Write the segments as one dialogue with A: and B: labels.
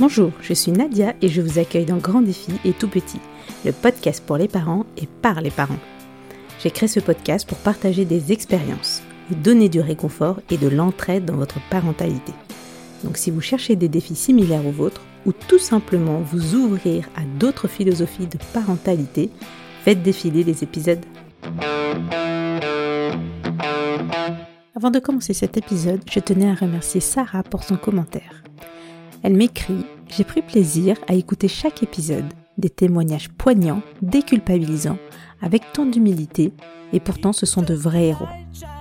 A: Bonjour, je suis Nadia et je vous accueille dans Grand Défi et Tout Petit, le podcast pour les parents et par les parents. J'ai créé ce podcast pour partager des expériences, vous donner du réconfort et de l'entraide dans votre parentalité. Donc si vous cherchez des défis similaires aux vôtres ou tout simplement vous ouvrir à d'autres philosophies de parentalité, faites défiler les épisodes. Avant de commencer cet épisode, je tenais à remercier Sarah pour son commentaire. Elle m'écrit J'ai pris plaisir à écouter chaque épisode, des témoignages poignants, déculpabilisants, avec tant d'humilité, et pourtant ce sont de vrais héros.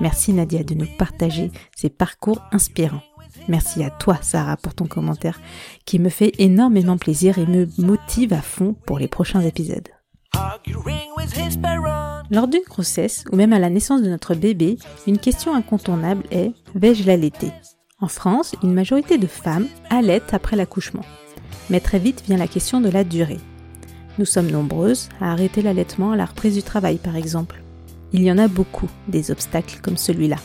A: Merci Nadia de nous partager ces parcours inspirants. Merci à toi Sarah pour ton commentaire qui me fait énormément plaisir et me motive à fond pour les prochains épisodes. Lors d'une grossesse ou même à la naissance de notre bébé, une question incontournable est vais-je l'allaiter? En France, une majorité de femmes allaitent après l'accouchement. Mais très vite vient la question de la durée. Nous sommes nombreuses à arrêter l'allaitement à la reprise du travail par exemple. Il y en a beaucoup des obstacles comme celui-là,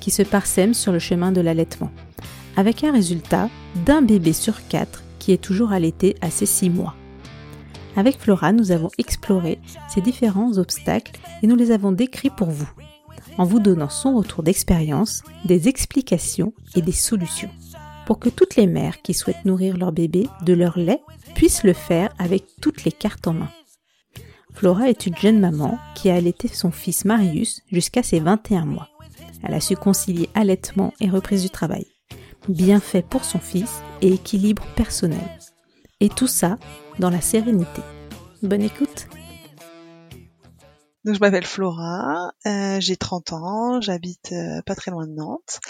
A: qui se parsèment sur le chemin de l'allaitement, avec un résultat d'un bébé sur quatre qui est toujours allaité à ses six mois. Avec Flora, nous avons exploré ces différents obstacles et nous les avons décrits pour vous en vous donnant son retour d'expérience, des explications et des solutions pour que toutes les mères qui souhaitent nourrir leur bébé de leur lait puissent le faire avec toutes les cartes en main. Flora est une jeune maman qui a allaité son fils Marius jusqu'à ses 21 mois. Elle a su concilier allaitement et reprise du travail. Bien fait pour son fils et équilibre personnel. Et tout ça dans la sérénité. Bonne écoute
B: donc je m'appelle Flora, euh, j'ai 30 ans, j'habite euh, pas très loin de Nantes.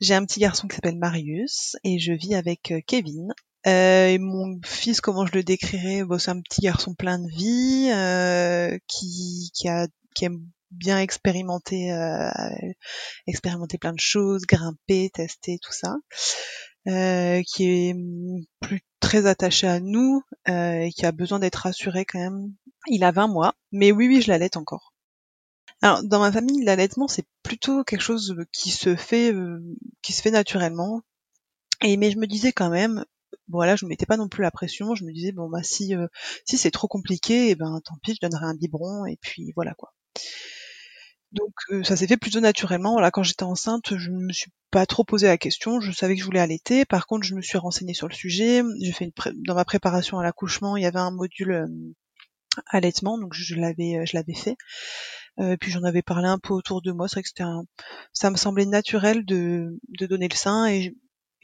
B: J'ai un petit garçon qui s'appelle Marius et je vis avec euh, Kevin. et mon fils, comment je le décrirais? Bon, C'est un petit garçon plein de vie qui, qui, a, qui aime bien expérimenter, expérimenter plein de choses, grimper, tester, tout ça. qui est plus très attaché à nous et qui a besoin d'être rassuré quand même il a 20 mois, mais oui, oui, je l'allaite encore. Alors, dans ma famille, l'allaitement, c'est plutôt quelque chose qui se fait, euh, qui se fait naturellement. Et mais je me disais quand même, voilà, je me mettais pas non plus la pression. Je me disais bon bah si euh, si c'est trop compliqué, eh ben tant pis, je donnerai un biberon et puis voilà quoi. Donc euh, ça s'est fait plutôt naturellement. Voilà, quand j'étais enceinte, je me suis pas trop posé la question. Je savais que je voulais allaiter. Par contre, je me suis renseignée sur le sujet. J'ai fait une dans ma préparation à l'accouchement, il y avait un module allaitement, donc je l'avais euh, je l'avais fait. Euh, puis j'en avais parlé un peu autour de moi. C'est vrai que c'était un, ça me semblait naturel de, de donner le sein et,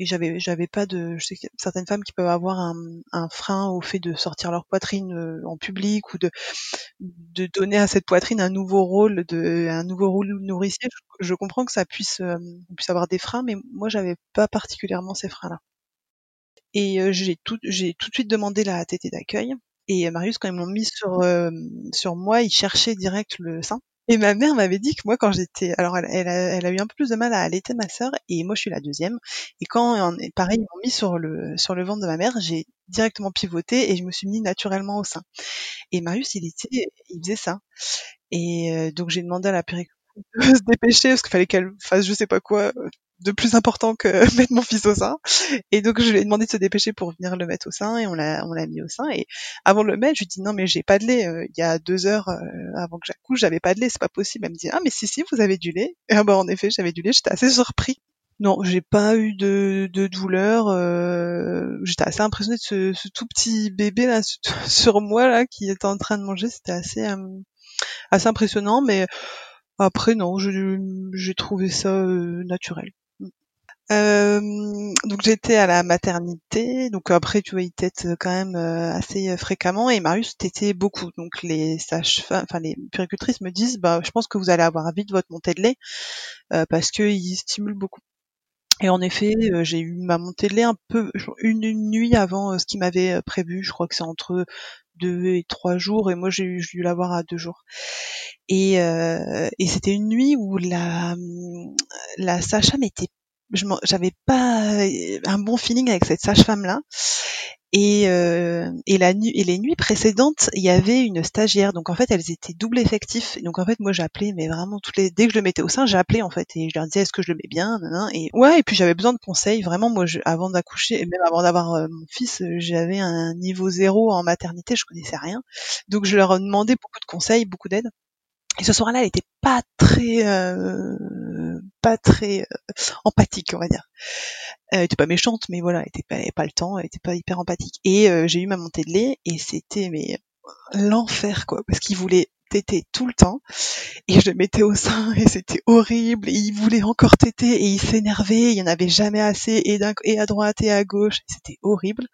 B: j'avais j'avais pas de, je sais que certaines femmes qui peuvent avoir un, un frein au fait de sortir leur poitrine euh, en public ou de de donner à cette poitrine un nouveau rôle de un nouveau rôle nourricier. Je, je comprends que ça puisse puisse avoir des freins, mais moi j'avais pas particulièrement ces freins là. Et j'ai tout j'ai tout de suite demandé la tétée d'accueil et Marius, quand ils m'ont mis sur euh, sur moi, il cherchait direct le sein. Et ma mère m'avait dit que moi, quand j'étais, alors elle, elle, a, elle, a, eu un peu plus de mal à allaiter ma sœur, et moi je suis la deuxième. Et quand, pareil, ils m'ont mis sur le sur le ventre de ma mère, j'ai directement pivoté et je me suis mis naturellement au sein. Et Marius, il était, il faisait ça. Et euh, donc j'ai demandé à la péricultrice de se dépêcher parce qu'il fallait qu'elle fasse je sais pas quoi de plus important que mettre mon fils au sein. Et donc je lui ai demandé de se dépêcher pour venir le mettre au sein et on l'a on l'a mis au sein. Et avant de le mettre, je lui dit non mais j'ai pas de lait. Euh, il y a deux heures euh, avant que j'accouche, j'avais pas de lait, c'est pas possible. Elle me dit ah mais si si vous avez du lait. Et ah, bah en effet j'avais du lait. J'étais assez surpris. Non, j'ai pas eu de, de douleur. Euh, j'étais assez impressionnée de ce, tout petit bébé là sur moi là qui était en train de manger. C'était assez assez impressionnant, mais après non, j'ai trouvé ça naturel. Euh, donc j'étais à la maternité, donc après tu vois ils têtent quand même euh, assez euh, fréquemment et Marius t'était beaucoup. Donc les sages, enfin les puricultrices me disent bah je pense que vous allez avoir vite votre montée de lait euh, parce que il stimule beaucoup. Et en effet, j'ai eu ma montée de lait un peu une, nuit avant ce qu'il m'avait prévu. Je crois que c'est entre deux et trois jours et moi j'ai dû l'avoir à deux jours. Et, et c'était une nuit où la la sage-femme était j'avais pas euh, un bon feeling avec cette sage-femme là Et, euh, et la nuit et les nuits précédentes, il y avait une stagiaire. Donc en fait, elles étaient double effectif. Donc en fait, moi j'appelais, mais vraiment toutes les dès que je le mettais au sein, j'appelais en fait et je leur disais est-ce que je le mets bien, et ouais. Et puis j'avais besoin de conseils. Vraiment, moi, je, avant d'accoucher, et même avant d'avoir euh, mon fils, j'avais un niveau zéro en maternité, je connaissais rien. Donc je leur demandais beaucoup de conseils, beaucoup d'aide. Et ce soir-là, elle était pas très, euh, pas très euh, empathique, on va dire. Elle était pas méchante, mais voilà, elle était pas, elle pas le temps, elle était pas hyper empathique. Et euh, j'ai eu ma montée de lait et c'était mais l'enfer quoi, parce qu'il voulait téter tout le temps et je le mettais au sein et c'était horrible et il voulait encore téter et il s'énervait, il y en avait jamais assez et, et à droite et à gauche, c'était horrible.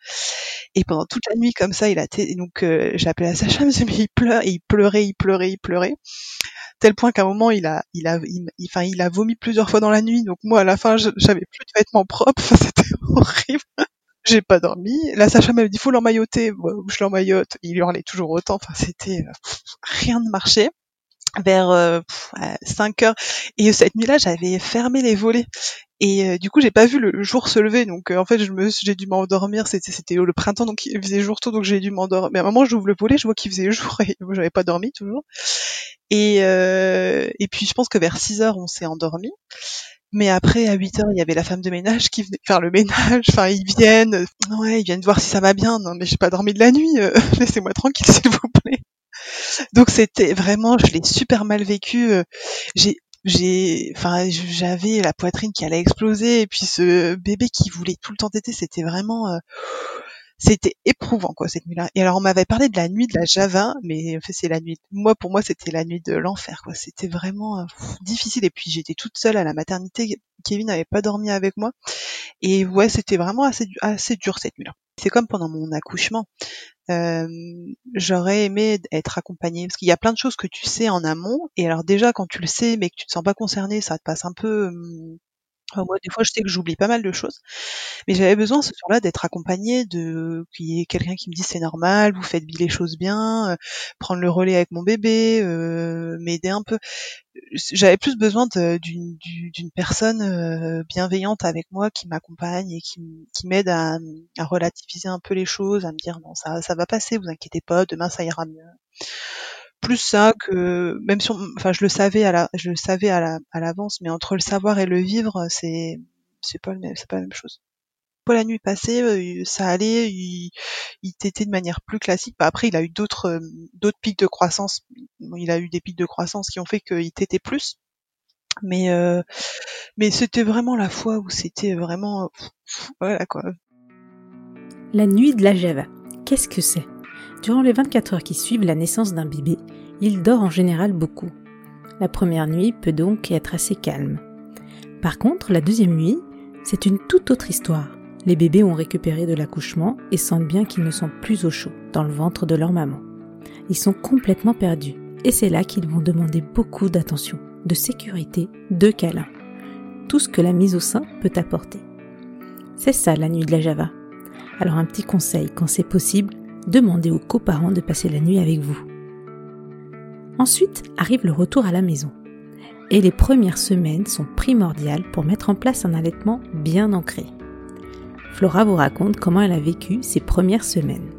B: Et pendant toute la nuit comme ça, il a tété, donc euh, j'ai appelé sage-femme, mais il pleure et il pleurait, il pleurait, il pleurait tel point qu'à un moment il a il a il, il a vomi plusieurs fois dans la nuit. Donc moi à la fin j'avais plus de vêtements propres. C'était horrible. J'ai pas dormi. La Sacha m'a dit faut l'emmailloter. Je l'emmaillote? Il hurlait toujours autant. Enfin c'était euh, rien ne marchait. Vers euh, 5 heures. Et cette nuit-là j'avais fermé les volets. Et euh, du coup j'ai pas vu le jour se lever. Donc euh, en fait je me j'ai dû m'endormir. C'était c'était le printemps donc il faisait jour tôt donc j'ai dû m'endormir. Mais à un moment j'ouvre le volet je vois qu'il faisait jour et j'avais pas dormi toujours et, euh, et puis je pense que vers 6 heures, on s'est endormi. Mais après, à 8 heures, il y avait la femme de ménage qui venait faire le ménage. Enfin, ils viennent, ouais, ils viennent voir si ça va bien. Non, mais j'ai pas dormi de la nuit. Euh, laissez-moi tranquille, s'il vous plaît. Donc c'était vraiment, je l'ai super mal vécu. Euh, j'ai, j'ai, enfin, j'avais la poitrine qui allait exploser et puis ce bébé qui voulait tout le temps téter, c'était vraiment. Euh, c'était éprouvant quoi cette nuit-là. Et alors on m'avait parlé de la nuit de la Java, mais en fait c'est la nuit. Moi pour moi c'était la nuit de l'enfer quoi. C'était vraiment euh, difficile. Et puis j'étais toute seule à la maternité. Kevin n'avait pas dormi avec moi. Et ouais c'était vraiment assez dur cette nuit-là. C'est comme pendant mon accouchement. Euh, j'aurais aimé être accompagnée parce qu'il y a plein de choses que tu sais en amont et alors déjà quand tu le sais mais que tu te sens pas concerné ça te passe un peu hum, moi, des fois, je sais que j'oublie pas mal de choses, mais j'avais besoin ce soir-là d'être accompagnée de qu'il y ait quelqu'un qui me dise c'est normal, vous faites les choses bien, euh, prendre le relais avec mon bébé, euh, m'aider un peu. J'avais plus besoin d'une personne euh, bienveillante avec moi qui m'accompagne et qui, qui m'aide à, à relativiser un peu les choses, à me dire non ça ça va passer, vous inquiétez pas, demain ça ira mieux plus ça que même si enfin je le savais à la je le savais à la à l'avance mais entre le savoir et le vivre c'est c'est pas c'est pas la même chose. Pour la nuit passée euh, ça allait il, il t'était de manière plus classique. Bah, après il a eu d'autres euh, d'autres pics de croissance. Il a eu des pics de croissance qui ont fait qu'il t'était plus. Mais euh, mais c'était vraiment la fois où c'était vraiment voilà quoi.
A: La nuit de la Java. Qu'est-ce que c'est? Durant les 24 heures qui suivent la naissance d'un bébé, il dort en général beaucoup. La première nuit peut donc être assez calme. Par contre, la deuxième nuit, c'est une toute autre histoire. Les bébés ont récupéré de l'accouchement et sentent bien qu'ils ne sont plus au chaud dans le ventre de leur maman. Ils sont complètement perdus et c'est là qu'ils vont demander beaucoup d'attention, de sécurité, de câlins. Tout ce que la mise au sein peut apporter. C'est ça la nuit de la Java. Alors un petit conseil, quand c'est possible, demandez aux coparents de passer la nuit avec vous. Ensuite arrive le retour à la maison. Et les premières semaines sont primordiales pour mettre en place un allaitement bien ancré. Flora vous raconte comment elle a vécu ses premières semaines.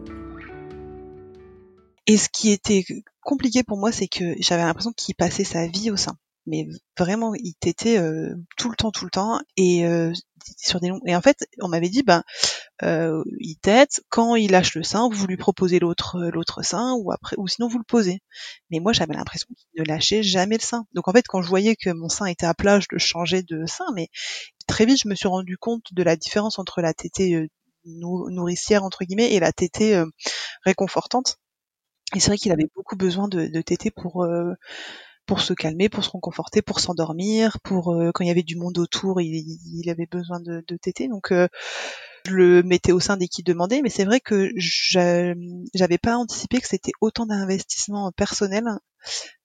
B: Et ce qui était compliqué pour moi, c'est que j'avais l'impression qu'il passait sa vie au sein mais vraiment il t'était euh, tout le temps tout le temps et euh, et en fait on m'avait dit ben euh, il tête quand il lâche le sein vous lui proposez l'autre l'autre sein ou après ou sinon vous le posez. Mais moi j'avais l'impression qu'il ne lâchait jamais le sein. Donc en fait quand je voyais que mon sein était à plat je le changeais de sein mais très vite je me suis rendu compte de la différence entre la tétée nourricière entre guillemets et la tétée réconfortante. Et c'est vrai qu'il avait beaucoup besoin de, de tétée pour pour se calmer, pour se reconforter, pour s'endormir, pour euh, quand il y avait du monde autour, il, il avait besoin de, de téter. Donc euh, je le mettais au sein des qui demandaient, mais c'est vrai que j'avais pas anticipé que c'était autant d'investissement personnel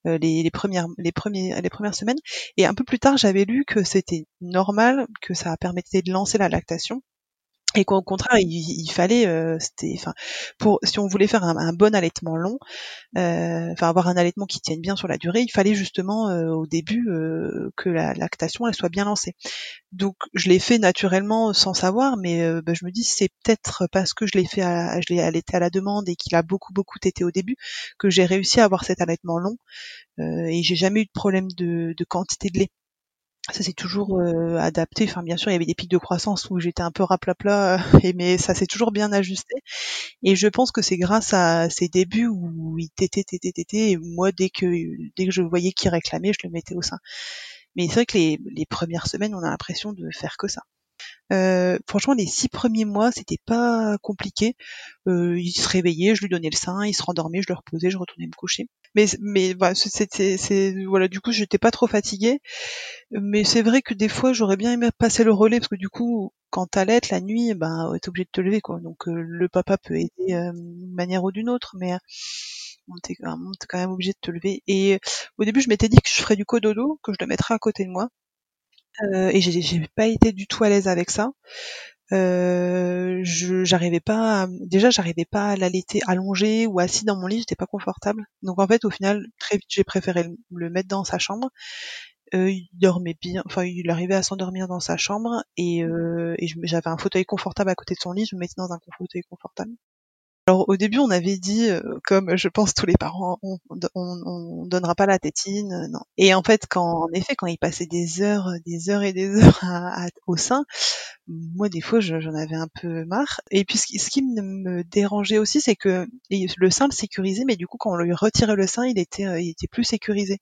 B: euh, les, les, premières les premiers les premières semaines. Et un peu plus tard, j'avais lu que c'était normal, que ça permettait de lancer la lactation et qu'au contraire il, fallait euh, c'était enfin pour si on voulait faire un, bon allaitement long euh, enfin avoir un allaitement qui tienne bien sur la durée il fallait justement euh, au début que la lactation elle soit bien lancée. Donc je l'ai fait naturellement sans savoir mais bah, je me dis c'est peut-être parce que je l'ai fait à, je l'ai allaité à la demande et qu'il a beaucoup beaucoup tété au début que j'ai réussi à avoir cet allaitement long et j'ai jamais eu de problème de, de quantité de lait ça s'est toujours euh, adapté. Enfin, bien sûr, il y avait des pics de croissance où j'étais un peu raplapla, euh, mais ça s'est toujours bien ajusté. Et je pense que c'est grâce à ces débuts où il tétait, tétait, tétait, et moi, dès que dès que je voyais qu'il réclamait, je le mettais au sein. Mais c'est vrai que les, les premières semaines, on a l'impression de faire que ça. Euh, franchement, les six premiers mois, c'était pas compliqué. Euh, il se réveillait, je lui donnais le sein, il se rendormait, je le reposais, je retournais me coucher. Mais c'était c'est voilà, du coup, j'étais pas trop fatiguée. Mais c'est vrai que des fois, j'aurais bien aimé passer le relais parce que du coup, quand t'allaites la nuit, ben t'es obligé de te lever quoi. Donc euh, le papa peut aider euh, d'une manière ou d'une autre, mais on t'es quand même obligé de te lever. Et au début, je m'étais dit que je ferais du cododo, que je le mettrais à côté de moi. Euh, et j'ai pas été du tout à l'aise avec ça. Euh, je j'arrivais pas déjà j'arrivais pas à l'allaiter allongé ou assis dans mon lit j'étais pas confortable. Donc en fait au final très vite j'ai préféré le, mettre dans sa chambre. Euh, il dormait bien enfin il arrivait à s'endormir dans sa chambre et, et j'avais un fauteuil confortable à côté de son lit je me mettais dans un fauteuil confortable alors au début, on avait dit, euh, comme je pense tous les parents, on, on, donnera pas la tétine, euh, non. Et en fait, quand en effet, quand il passait des heures, des heures et des heures au sein, moi des fois, j'en avais un peu marre. Et puis ce, qui me dérangeait aussi, c'est que le sein le sécurisait, mais du coup, quand on lui retirait le sein, il était, euh, il était plus sécurisé.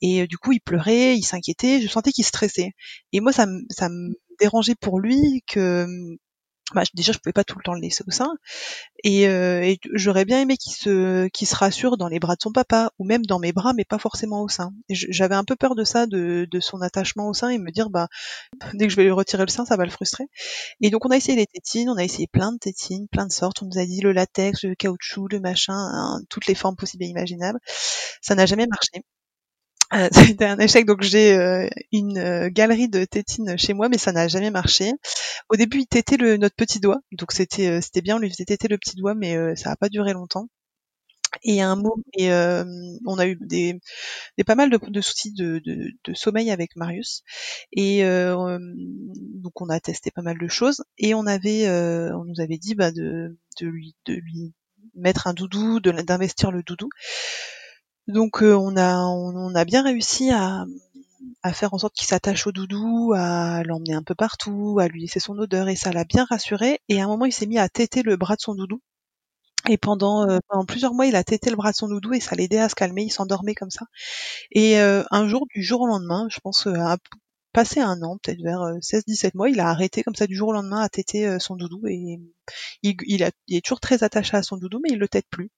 B: Et du coup, il pleurait, il s'inquiétait, je sentais qu'il stressait. Et moi, ça, ça me dérangeait pour lui que bah, déjà je pouvais pas tout le temps le laisser au sein. Et, euh, j'aurais bien aimé qu'il se rassure dans les bras de son papa ou même dans mes bras mais pas forcément au sein. J'avais un peu peur de ça de, de son attachement au sein et me dire bah dès que je vais lui retirer le sein ça va le frustrer. Et donc on a essayé les tétines on a essayé plein de tétines plein de sortes. On nous a dit le latex le caoutchouc le machin hein, toutes les formes possibles et imaginables. Ça n'a jamais marché euh, c'était un échec, donc j'ai euh, une euh, galerie de tétines chez moi, mais ça n'a jamais marché. Au début, il tétait le, notre petit doigt, donc c'était c'était bien, on lui faisait téter le petit doigt, mais ça n'a pas duré longtemps. Et un mot, et on a eu des, pas mal de, soucis de, sommeil avec Marius, et donc on a testé pas mal de choses, et on avait, on nous avait dit bah, de, de lui de lui mettre un doudou, d'investir le doudou. Donc euh, on a on, a bien réussi à, à faire en sorte qu'il s'attache au doudou, à l'emmener un peu partout, à lui laisser son odeur et ça l'a bien rassuré. Et à un moment il s'est mis à téter le bras de son doudou. Et pendant, euh, plusieurs mois, il a tété le bras de son doudou et ça l'aidait à se calmer. Il s'endormait comme ça. Et euh, un jour, du jour au lendemain, je pense à passé un an, peut-être vers 16-17 mois, il a arrêté comme ça du jour au lendemain à téter son doudou et il, est toujours très attaché à son doudou, mais il le tète plus.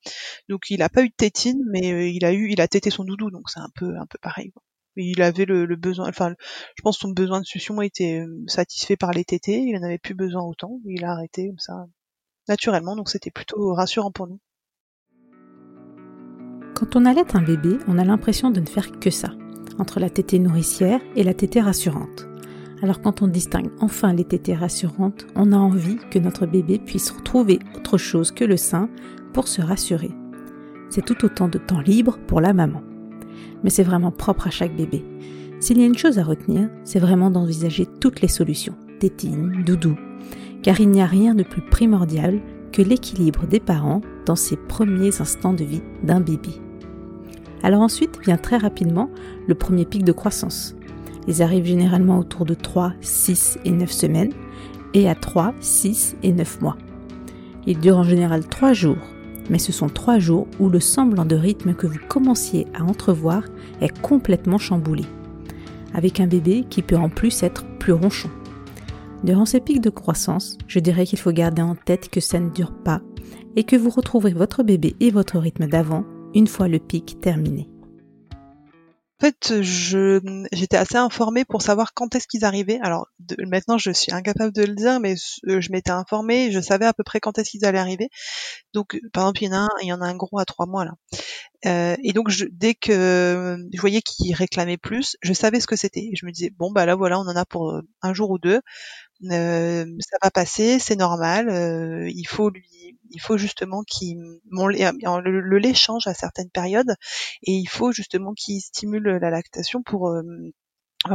B: Donc il a pas eu de tétine, mais euh, il a eu, tété son doudou, donc c'est un peu, un peu pareil. Il avait le, besoin, enfin, je pense que son besoin de succion était euh, satisfait par les tétés, il en avait plus besoin autant, il a arrêté comme ça naturellement, donc c'était plutôt rassurant pour nous.
A: Quand on allait un bébé, on a l'impression de ne faire que ça, entre la tétée nourricière et la tétée rassurante. Alors quand on distingue enfin les tétées rassurantes, on a envie que notre bébé puisse retrouver autre chose que le sein pour se rassurer. C'est tout autant de temps libre pour la maman. Mais c'est vraiment propre à chaque bébé. S'il y a une chose à retenir, c'est vraiment d'envisager toutes les solutions, tétine, doudou, car il n'y a rien de plus primordial que l'équilibre des parents dans ces premiers instants de vie d'un bébé. Alors ensuite vient très rapidement le premier pic de croissance, ils arrivent généralement autour de 3, 6 et 9 semaines et à 3, 6 et 9 mois. Ils durent en général 3 jours, mais ce sont 3 jours où le semblant de rythme que vous commenciez à entrevoir est complètement chamboulé, avec un bébé qui peut en plus être plus ronchon. Durant ces pics de croissance, je dirais qu'il faut garder en tête que ça ne dure pas et que vous retrouverez votre bébé et votre rythme d'avant une fois le pic terminé.
B: En fait, j'étais assez informée pour savoir quand est-ce qu'ils arrivaient. Alors maintenant, je suis incapable de le dire, mais euh, je m'étais informée, je savais à peu près quand est-ce qu'ils allaient arriver. Donc, par exemple, il y en a un, il y en a un gros à trois mois là. Euh, et donc, je, dès que je voyais qu'il réclamait plus, je savais ce que c'était. Je me disais bon bah là voilà, on en a pour euh, un jour ou deux. ça va passer, c'est normal. il faut lui, il faut justement qu'il, le, le, lait change à certaines périodes et il faut justement qu'il stimule la lactation pour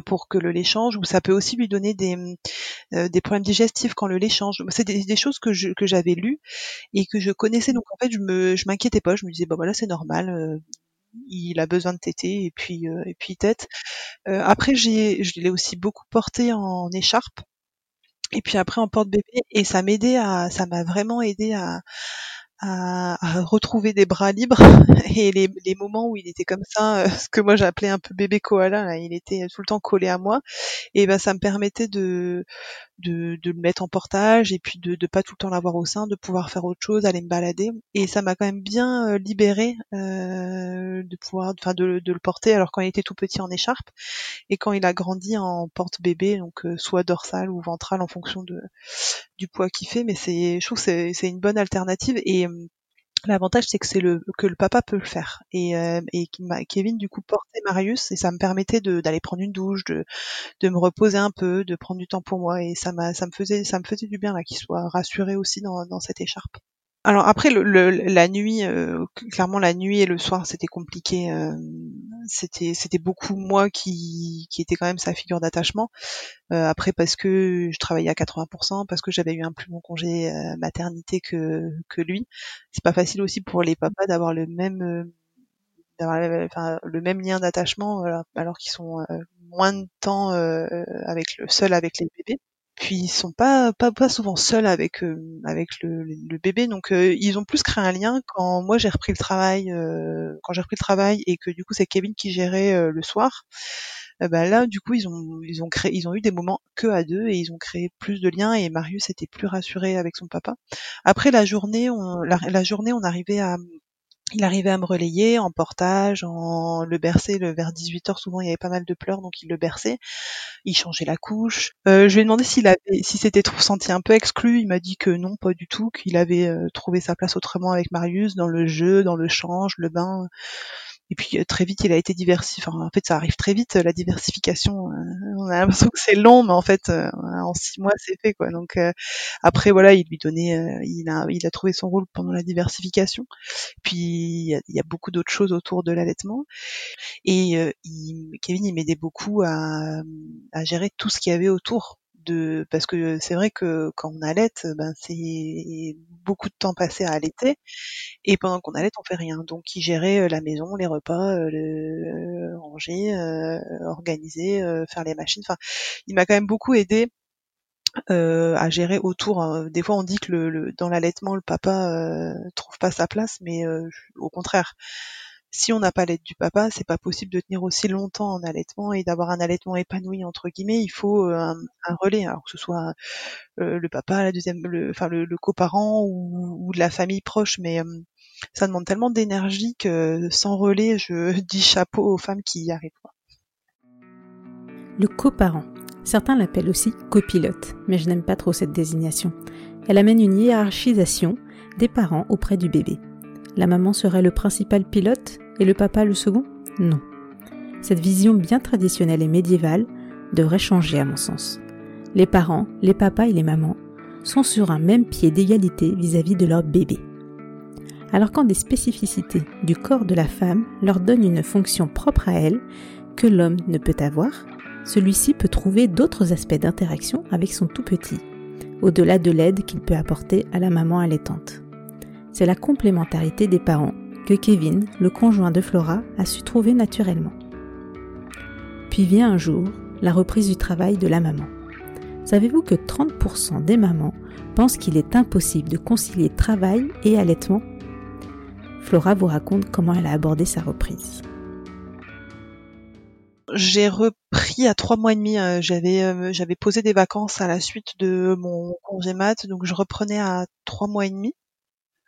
B: pour que le lait change ou ça peut aussi lui donner des des problèmes digestifs quand le lait change. C'est des, choses que que j'avais lues et que je connaissais donc en fait je me je m'inquiétais pas, je me disais bah voilà c'est normal il a besoin de téter et puis euh, et puis tête. Euh, après j'ai je l'ai aussi beaucoup porté en écharpe et puis après en porte-bébé et ça m'aidait à ça m'a vraiment aidé à, à, retrouver des bras libres et les, les, moments où il était comme ça, euh, ce que moi j'appelais un peu bébé koala, là, il était tout le temps collé à moi. Et ben ça me permettait de de, de le mettre en portage et puis de de pas tout le temps l'avoir au sein, de pouvoir faire autre chose, aller me balader. Et ça m'a quand même bien euh, libéré euh, de pouvoir, enfin de, de, le porter alors quand il était tout petit en écharpe et quand il a grandi en porte-bébé donc euh, soit dorsale ou ventrale en fonction de du poids qu'il fait. Mais c'est je trouve que c'est une bonne alternative et L'avantage, c'est que c'est le que le papa peut le faire et, euh, et Kevin du coup portait Marius et ça me permettait d'aller prendre une douche, de, de me reposer un peu, de prendre du temps pour moi et ça m'a ça me faisait ça me faisait du bien là qu'il soit rassuré aussi dans, dans cette écharpe. Alors après le, la nuit, euh, clairement la nuit et le soir c'était compliqué. Euh, c'était c'était beaucoup moi qui qui était quand même sa figure d'attachement. Euh, après parce que je travaillais à 80%, parce que j'avais eu un plus bon congé maternité que que lui. C'est pas facile aussi pour les papas d'avoir le même d'avoir enfin, le même lien d'attachement alors qu'ils sont moins de temps avec le seul avec les bébés puis ils sont pas pas, pas souvent seuls avec euh, avec le, bébé. Donc euh, ils ont plus créé un lien quand moi j'ai repris le travail euh, quand j'ai repris le travail et que du coup c'est Kevin qui gérait le soir. Bah là du coup ils ont ils ont créé ils ont eu des moments que à deux et ils ont créé plus de liens et Marius était plus rassuré avec son papa. Après la journée on la journée on arrivait à il arrivait à me relayer en portage, en le bercer le, vers 18 heures. Souvent, il y avait pas mal de pleurs, donc il le berçait. Il changeait la couche. Euh, je lui ai demandé s'il avait, si c'était trop senti un peu exclu. Il m'a dit que non, pas du tout, qu'il avait euh, trouvé sa place autrement avec Marius, dans le jeu, dans le change, le bain. Et puis euh, très vite, il a été diversifié. En fait, ça arrive très vite la diversification. Euh, on a l'impression que c'est long, mais en fait, euh, en six mois, c'est fait quoi. Donc après, voilà, il lui donnait, il a, il a trouvé son rôle pendant la diversification. Puis il y a, il y a beaucoup d'autres choses autour de l'allaitement. Et il, Kevin, il m'aidait beaucoup à, à gérer tout ce qu'il y avait autour de parce que c'est vrai que quand on allait, ben c'est beaucoup de temps passé à allaiter et pendant qu'on allait, on fait rien. Donc il gérait euh, la maison, les repas, euh, le, ranger, euh, organiser, faire les machines. Enfin, il m'a quand même beaucoup aidé à gérer autour. Hein. Des fois, on dit que le, dans l'allaitement, le papa trouve pas sa place, mais au contraire, si on n'a pas l'aide du papa, c'est pas possible de tenir aussi longtemps en allaitement et d'avoir un allaitement épanoui entre guillemets. Il faut euh, un, relais, alors que ce soit euh, le papa, la deuxième, le, enfin le, coparent ou, de la famille proche, mais euh, ça demande tellement d'énergie que sans relais, je dis chapeau aux femmes qui y arrivent.
A: Le coparent. Certains l'appellent aussi copilote, mais je n'aime pas trop cette désignation. Elle amène une hiérarchisation des parents auprès du bébé. La maman serait le principal pilote et le papa le second? Non. Cette vision bien traditionnelle et médiévale devrait changer à mon sens. Les parents, les papas et les mamans sont sur un même pied d'égalité vis-à-vis de leur bébé. Alors quand des spécificités du corps de la femme leur donnent une fonction propre à elle que l'homme ne peut avoir, celui-ci peut trouver d'autres aspects d'interaction avec son tout petit, au-delà de l'aide qu'il peut apporter à la maman allaitante. C'est la complémentarité des parents que Kevin, le conjoint de Flora, a su trouver naturellement. Puis vient un jour la reprise du travail de la maman. Savez-vous que 30% des mamans pensent qu'il est impossible de concilier travail et allaitement? Flora vous raconte comment elle a abordé sa reprise.
B: J'ai repris à trois mois et demi. Euh, j'avais euh, j'avais posé des vacances à la suite de mon congé mat, donc je reprenais à trois mois et demi.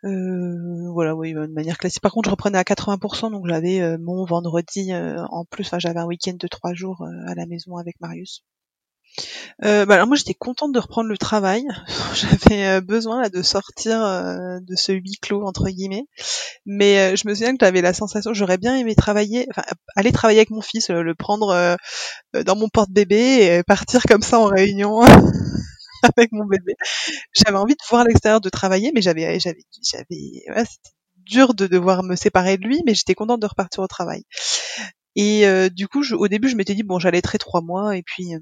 B: Euh, voilà, oui, de manière classique. Par contre, je reprenais à 80%, donc j'avais euh, mon vendredi euh, en plus. Enfin, j'avais un week-end de trois jours à la maison avec Marius. bah alors moi j'étais contente de reprendre le travail. J'avais besoin là, de sortir de ce huis clos entre guillemets. Mais je me souviens que j'avais la sensation, j'aurais bien aimé travailler, aller travailler avec mon fils, le prendre dans mon porte-bébé et partir comme ça en réunion. avec mon bébé. J'avais envie de voir l'extérieur, de travailler, mais j'avais, j'avais, j'avais, ouais, c'était dur de devoir me séparer de lui, mais j'étais contente de repartir au travail. Et euh, du coup, je, au début, je m'étais dit bon, j'allais très trois mois, et puis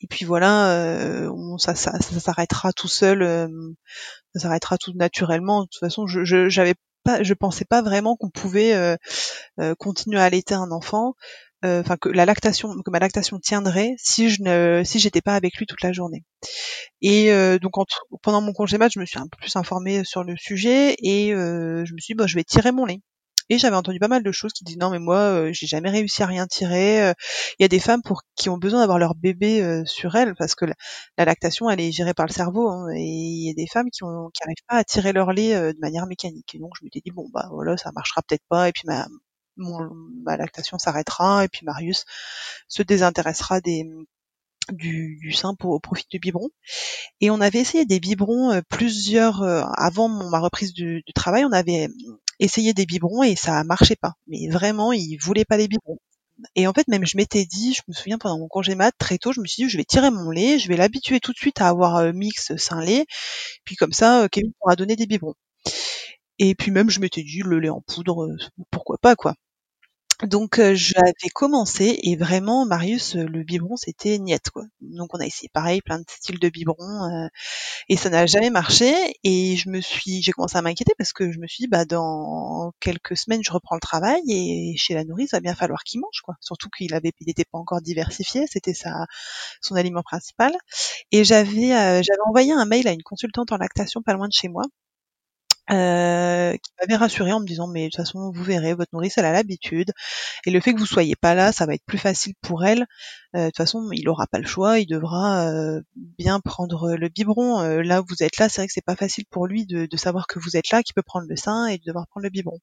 B: et puis voilà, euh, ça, ça, ça s'arrêtera tout seul, euh, ça s'arrêtera tout naturellement. De toute façon, je, je j'avais pas, je pensais pas vraiment qu'on pouvait euh, euh continuer à allaiter un enfant, euh, enfin que la lactation, que ma lactation tiendrait si je ne, si j'étais pas avec lui toute la journée. Et donc entre, pendant mon congé mat, je me suis un peu plus informée sur le sujet et je me suis dit, bah, je vais tirer mon lait. Et j'avais entendu pas mal de choses qui disent non mais moi euh, j'ai jamais réussi à rien tirer. Euh. Il y a des femmes pour qui ont besoin d'avoir leur bébé euh, sur elles parce que la, lactation elle est gérée par le cerveau hein, et il y a des femmes qui ont qui arrivent pas à tirer leur lait de manière mécanique. Et donc je m'étais dit bon bah voilà ça marchera peut-être pas et puis ma mon, ma lactation s'arrêtera et puis Marius se désintéressera des du, du sein pour, au profit du biberon. Et on avait essayé des biberons plusieurs avant ma reprise du, travail. On avait essayer des biberons et ça marchait pas. Mais vraiment, il voulait pas les biberons. Et en fait, même je m'étais dit, je me souviens pendant mon congé mat, très tôt, je me suis dit, je vais tirer mon lait, je vais l'habituer tout de suite à avoir euh, mix sein-lait, puis comme ça, euh, Kevin pourra donner des biberons. Et puis même, je m'étais dit, le lait en poudre, euh, pourquoi pas, quoi. Donc j'avais commencé et vraiment Marius le biberon c'était niette quoi. Donc on a essayé pareil plein de styles de biberon et ça n'a jamais marché et je me suis j'ai commencé à m'inquiéter parce que je me suis dit bah dans quelques semaines je reprends le travail et chez la nourrice va bien falloir qu'il mange quoi. Surtout qu'il avait pas encore diversifié, c'était sa son aliment principal et j'avais j'avais envoyé un mail à une consultante en lactation pas loin de chez moi euh, qui m'avait rassuré en me disant mais de toute façon vous verrez votre nourrice elle a l'habitude. Et le fait que vous soyez pas là ça va être plus facile pour elle. Euh, de toute façon il aura pas le choix il devra euh, bien prendre le biberon. Là vous êtes là c'est vrai que c'est pas facile pour lui de, de savoir que vous êtes là qu'il peut prendre le sein et de devoir prendre le biberon.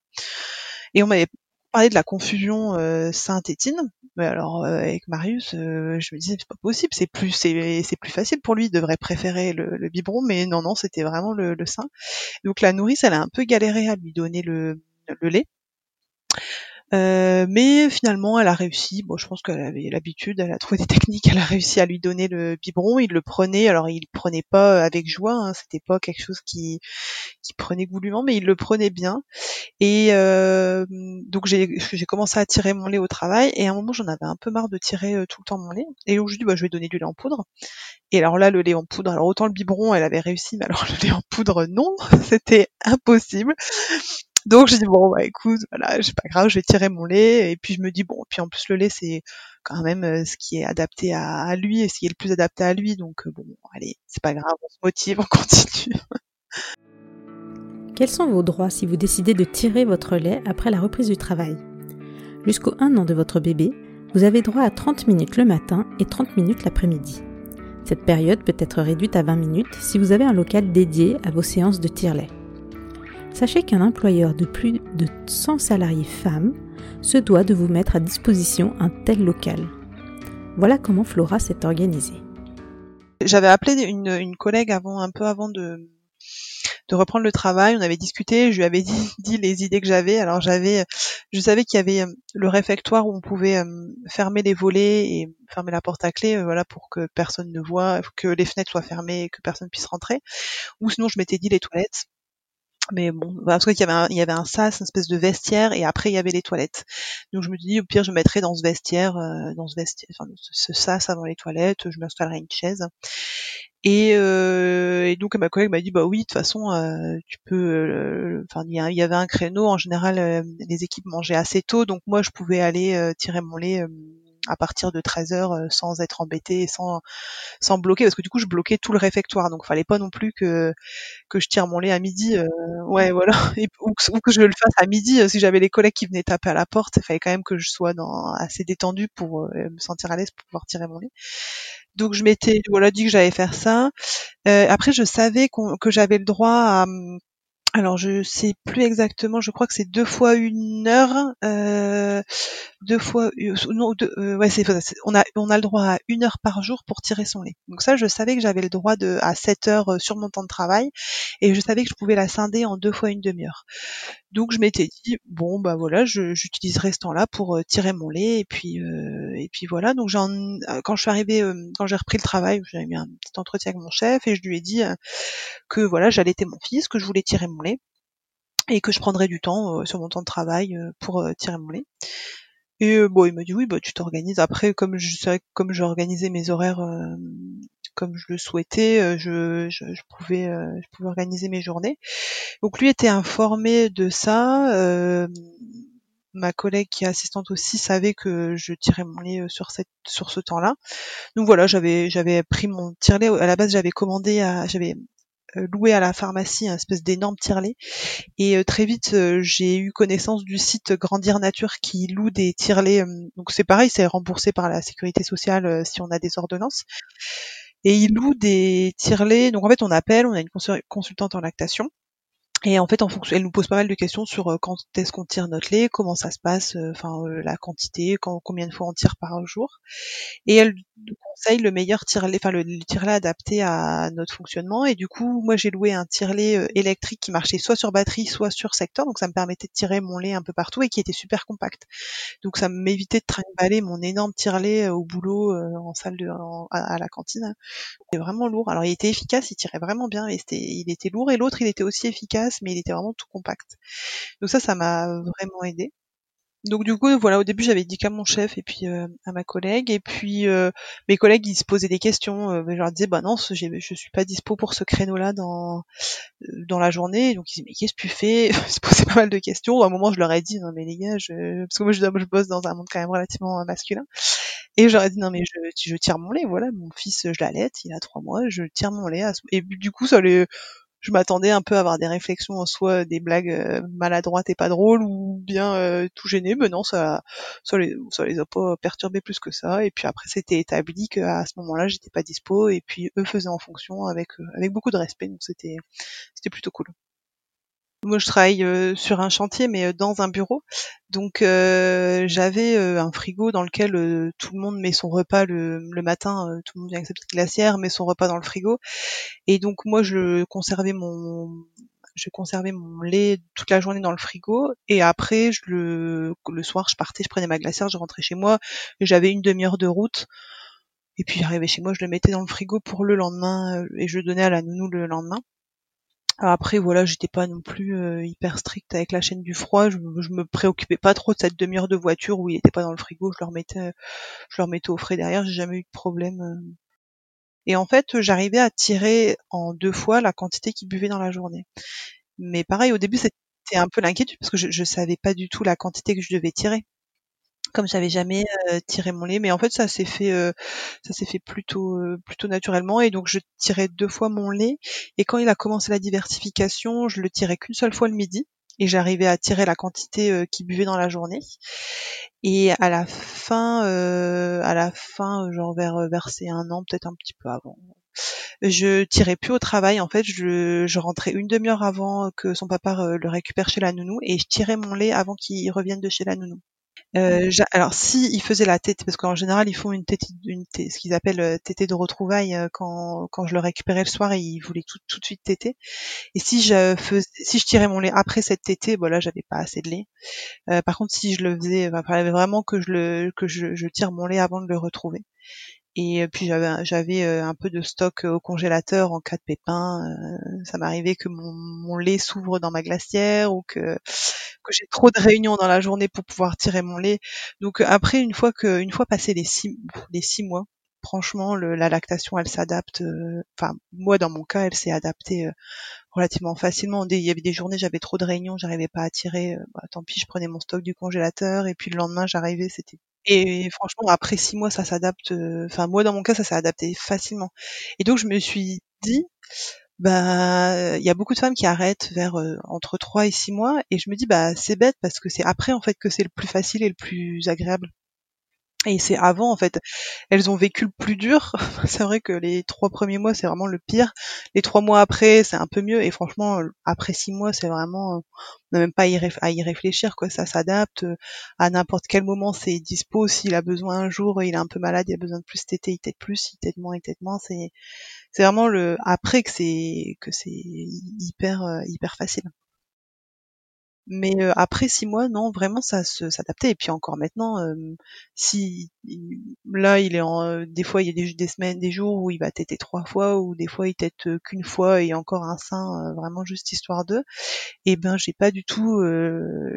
B: Et on m'avait parler de la confusion euh, Saint-Étienne, mais alors euh, avec Marius, euh, je me disais c'est pas possible, c'est plus c'est plus facile pour lui, il devrait préférer le, le biberon, mais non non c'était vraiment le, le sein. Donc la nourrice elle a un peu galéré à lui donner le, le lait. Euh, mais finalement, elle a réussi. Bon, je pense qu'elle avait l'habitude, elle a trouvé des techniques, elle a réussi à lui donner le biberon. Il le prenait, alors il le prenait pas avec joie, hein, c'était pas quelque chose qui, qui prenait goulûment, mais il le prenait bien. Et euh, donc j'ai commencé à tirer mon lait au travail, et à un moment j'en avais un peu marre de tirer euh, tout le temps mon lait. Et donc je dis bah je vais donner du lait en poudre. Et alors là, le lait en poudre, alors autant le biberon, elle avait réussi, mais alors le lait en poudre, non, c'était impossible. Donc j'ai dit bon bah écoute voilà c'est pas grave je vais tirer mon lait et puis je me dis bon puis en plus le lait c'est quand même euh, ce qui est adapté à, lui et ce qui est le plus adapté à lui donc euh, bon allez c'est pas grave on se motive on continue.
A: Quels sont vos droits si vous décidez de tirer votre lait après la reprise du travail? Jusqu'au 1 an de votre bébé, vous avez droit à 30 minutes le matin et 30 minutes l'après-midi. Cette période peut être réduite à 20 minutes si vous avez un local dédié à vos séances de tire-lait. Sachez qu'un employeur de plus de 100 salariés femmes se doit de vous mettre à disposition un tel local. Voilà comment Flora s'est organisée.
B: J'avais appelé une, collègue avant, un peu avant de, reprendre le travail. On avait discuté, je lui avais dit, les idées que j'avais. Alors j'avais, je savais qu'il y avait euh, le réfectoire où on pouvait euh, fermer les volets et fermer la porte à clé, euh, voilà, pour que personne ne voit, que les fenêtres soient fermées et que personne puisse rentrer. Ou sinon, je m'étais dit les toilettes mais bon parce qu'il y avait un, il y avait un sas une espèce de vestiaire et après il y avait les toilettes. Donc je me dis au pire je mettrais dans ce vestiaire euh, dans ce vestiaire enfin ce sas avant les toilettes je m'installerai une chaise. Et, euh, et, donc ma collègue m'a dit bah oui de toute façon euh, tu peux euh, enfin il y, avait un créneau. En général euh, les équipes mangeaient assez tôt. Donc moi je pouvais aller tirer mon lait à partir de 13 heures euh, sans être embêté sans sans bloquer parce que du coup je bloquais tout le réfectoire. Donc fallait pas non plus que que je tire mon lait à midi euh, ouais voilà. Ou, que, je le fasse à midi euh, si j'avais les collègues qui venaient taper à la porte il fallait quand même que je sois dans assez détendu pour me sentir à l'aise pour pouvoir tirer mon lait. Donc je m'étais voilà dit que j'allais faire ça. Après je savais que j'avais le droit à alors je sais plus exactement, je crois que c'est deux fois une heure, euh, deux fois euh, euh, ouais c'est on a on a le droit à une heure par jour pour tirer son lait. Donc ça je savais que j'avais le droit de à 7 heures sur mon temps de travail et je savais que je pouvais la scinder en deux fois une demi-heure. Donc je m'étais dit bon bah voilà, j'utiliserai ce temps-là pour euh, tirer mon lait et puis euh, et puis voilà. Donc j'en quand je suis arrivée, quand j'ai repris le travail, j'avais mis un petit entretien avec mon chef et je lui ai dit que voilà j'allaitais mon fils, que je voulais tirer mon lait et que je prendrais du temps sur mon temps de travail pour tirer mon lait. Et bon, il m'a dit oui, bah tu t'organises. Après, comme je comme j'ai organisé mes horaires comme je le souhaitais, je, je, je pouvais, je pouvais organiser mes journées. Donc lui était informé de ça. ma collègue qui est assistante aussi savait que je tirais mon lait sur cette sur ce temps-là. Donc voilà, j'avais j'avais pris mon tire-lait. À la base, j'avais commandé à j'avais loué à la pharmacie un espèce d'énorme tire-lait et très vite j'ai eu connaissance du site Grandir Nature qui loue des tire-lait donc c'est pareil c'est remboursé par la sécurité sociale si on a des ordonnances et il loue des tire-laits donc en fait on appelle on a une consultante en lactation et en fait, en fonction, elle nous pose pas mal de questions sur euh, quand est-ce qu'on tire notre lait, comment ça se passe, euh, enfin euh, la quantité, quand, combien de fois on tire par jour. Et elle nous conseille le meilleur tire-lait, enfin le, tire-lait adapté à notre fonctionnement. Et du coup, moi j'ai loué un tire-lait électrique qui marchait soit sur batterie, soit sur secteur, donc ça me permettait de tirer mon lait un peu partout et qui était super compact. Donc ça m'évitait de trimballer mon énorme tire-lait au boulot, en salle de, à, la cantine. C'était vraiment lourd. Alors il était efficace, il tirait vraiment bien, mais c'était, il était lourd. Et l'autre, il était aussi efficace mais il était vraiment tout compact. Donc ça, ça m'a vraiment aidé. Donc du coup, voilà, au début j'avais dit qu'à mon chef et puis euh, à ma collègue, et puis euh, mes collègues ils se posaient des questions. Euh, je leur disais bah non, je suis pas dispo pour ce créneau-là dans dans la journée. Donc ils disaient mais qu'est-ce que tu fais? Ils se posaient pas mal de questions. À un moment je leur ai dit non mais les gars, je... parce que moi je, je bosse dans un monde quand même relativement masculin, et je leur ai dit non mais je, je tire mon lait. Voilà, mon fils je l'allaite, il a trois mois, je tire mon lait. Et du coup ça les je m'attendais un peu à avoir des réflexions en soi, des blagues euh, maladroites et pas drôles, ou bien euh, tout gêné, mais non, ça, ça les, ça les a pas perturbés plus que ça. Et puis après, c'était établi qu'à ce moment-là, j'étais pas dispo, et puis eux faisaient en fonction avec euh, avec beaucoup de respect, donc c'était c'était plutôt cool. Moi, je travaille euh, sur un chantier, mais euh, dans un bureau. Donc, euh, j'avais un frigo dans lequel tout le monde met son repas le, matin. tout le monde vient avec sa petite glacière, met son repas dans le frigo. Et donc, moi, je conservais mon, je conservais mon lait toute la journée dans le frigo. Et après, le, le soir, je partais, je prenais ma glacière, je rentrais chez moi. J'avais une demi-heure de route. Et puis, j'arrivais chez moi, je le mettais dans le frigo pour le lendemain et je le donnais à la nounou le lendemain. Après voilà, j'étais pas non plus euh, hyper stricte avec la chaîne du froid. Je, me préoccupais pas trop de cette demi-heure de voiture où il était pas dans le frigo. Je leur mettais, je leur mettais au frais derrière. J'ai jamais eu de problème. Euh. Et en fait, j'arrivais à tirer en deux fois la quantité qu'ils buvaient dans la journée. Mais pareil, au début, c'était un peu l'inquiétude parce que je, je savais pas du tout la quantité que je devais tirer comme j'avais jamais tiré mon lait mais en fait ça s'est fait ça s'est fait plutôt euh, plutôt naturellement et donc je tirais deux fois mon lait et quand il a commencé la diversification je le tirais qu'une seule fois le midi et j'arrivais à tirer la quantité qu'il buvait dans la journée et à la fin à la fin genre vers verser un an peut-être un petit peu avant je tirais plus au travail en fait je, je rentrais une demi-heure avant que son papa le récupère chez la nounou et je tirais mon lait avant qu'il revienne de chez la nounou euh, alors si ils faisaient la tête, parce qu'en général ils font une tête, une ce qu'ils appellent euh, tétée de retrouvailles euh, quand, quand je le récupérais le soir et ils voulaient tout, de suite téter. Et si je si je tirais mon lait après cette tétée, bon là j'avais pas assez de lait. Par contre si je le faisais, il fallait vraiment que je le que je tire mon lait avant de le retrouver. Et puis j'avais j'avais un peu de stock au congélateur en cas de pépin. ça m'arrivait que mon, mon lait s'ouvre dans ma glacière ou que que j'ai trop de réunions dans la journée pour pouvoir tirer mon lait. Donc après, une fois que, une fois passé les six, les six mois, franchement, le, la lactation, elle s'adapte. Euh, enfin, moi, dans mon cas, elle s'est adaptée euh, relativement facilement. Il y avait des journées, j'avais trop de réunions, j'arrivais pas à tirer. Euh, bah, tant pis, je prenais mon stock du congélateur et puis le lendemain, j'arrivais, c'était. Et franchement, après six mois, ça s'adapte. Enfin, moi, dans mon cas, ça s'est adapté facilement. Et donc, je me suis dit, bah il y a beaucoup de femmes qui arrêtent vers euh, entre 3 et 6 mois et je me dis bah c'est bête parce que c'est après en fait que c'est le plus facile et le plus agréable. Et c'est avant en fait, elles ont vécu le plus dur. c'est vrai que les trois premiers mois c'est vraiment le pire. Les trois mois après c'est un peu mieux et franchement après six mois c'est vraiment on n'a même pas à y, réfléchir quoi. Ça s'adapte à n'importe quel moment c'est dispo. S'il a besoin un jour, il est un peu malade, il a besoin de plus tété, il tète plus, il tète moins, il tète moins. C'est c'est vraiment le après que c'est que c'est hyper euh, hyper facile. Mais après six mois, non, vraiment, ça s'adaptait. Et puis encore maintenant, si là, il est en, des fois, il y a des, des, semaines, des jours où il va téter trois fois, ou des fois, il tète qu'une fois et encore un sein, vraiment juste histoire d'eux. Et ben, j'ai pas du tout,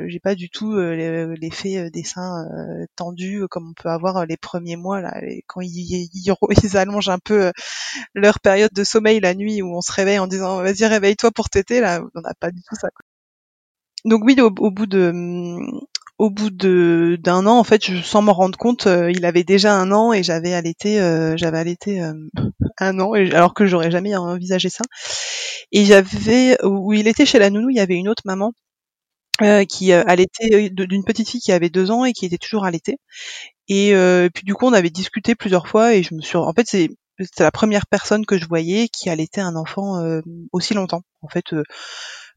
B: j'ai pas du tout l'effet des seins tendus comme on peut avoir les premiers mois là, quand ils, ils, allongent un peu leur période de sommeil la nuit où on se réveille en disant vas-y réveille-toi pour téter là, on n'a pas du tout ça. Quoi donc oui, au, bout de au bout de d'un an, en fait, je, sans m'en rendre compte, euh, il avait déjà un an et j'avais allaité, euh, j'avais allaité euh, un an, alors que j'aurais jamais envisagé ça. Et j'avais, où il était chez la nounou, il y avait une autre maman qui allaitait d'une petite fille qui avait deux ans et qui était toujours allaitée. Et puis du coup, on avait discuté plusieurs fois et je me suis, en fait, c'est c'est la première personne que je voyais qui allaitait un enfant aussi longtemps. En fait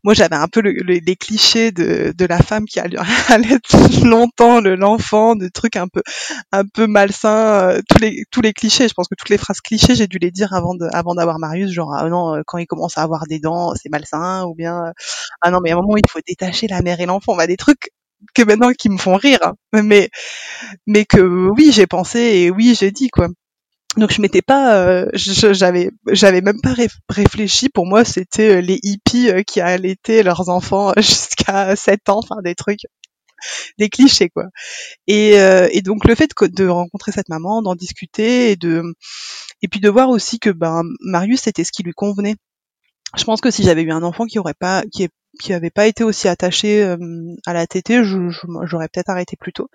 B: moi j'avais un peu le, les clichés de, de la femme qui allait longtemps le l'enfant, de trucs un peu un peu malsains, euh, tous les tous les clichés. Je pense que toutes les phrases clichés j'ai dû les dire avant de avant d'avoir Marius, genre ah non euh, quand il commence à avoir des dents c'est malsain ou bien euh, ah non mais à un moment il faut détacher la mère et l'enfant, va des trucs que maintenant qui me font rire, hein. mais mais que oui j'ai pensé et oui j'ai dit quoi. Donc je m'étais pas, euh, j'avais, j'avais même pas réfléchi. Pour moi, c'était euh, les hippies euh, qui allaitaient leurs enfants jusqu'à 7 ans, enfin des trucs, des clichés quoi. Et, et donc le fait de, rencontrer cette maman, d'en discuter et de, et puis de voir aussi que ben Marius c'était ce qui lui convenait. Je pense que si j'avais eu un enfant qui aurait pas, qui, qui avait pas été aussi attaché à la tétée, j'aurais peut-être arrêté plus tôt.